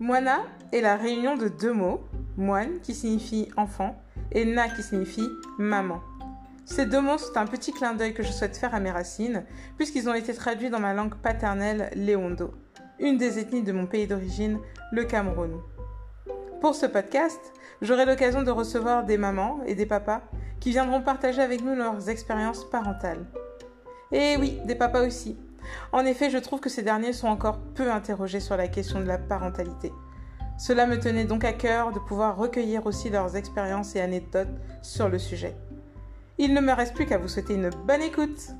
Moana est la réunion de deux mots, moine qui signifie enfant et na qui signifie maman. Ces deux mots sont un petit clin d'œil que je souhaite faire à mes racines, puisqu'ils ont été traduits dans ma langue paternelle, léondo, une des ethnies de mon pays d'origine, le Cameroun. Pour ce podcast, j'aurai l'occasion de recevoir des mamans et des papas qui viendront partager avec nous leurs expériences parentales. Et oui, des papas aussi. En effet, je trouve que ces derniers sont encore peu interrogés sur la question de la parentalité. Cela me tenait donc à cœur de pouvoir recueillir aussi leurs expériences et anecdotes sur le sujet. Il ne me reste plus qu'à vous souhaiter une bonne écoute.